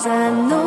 在路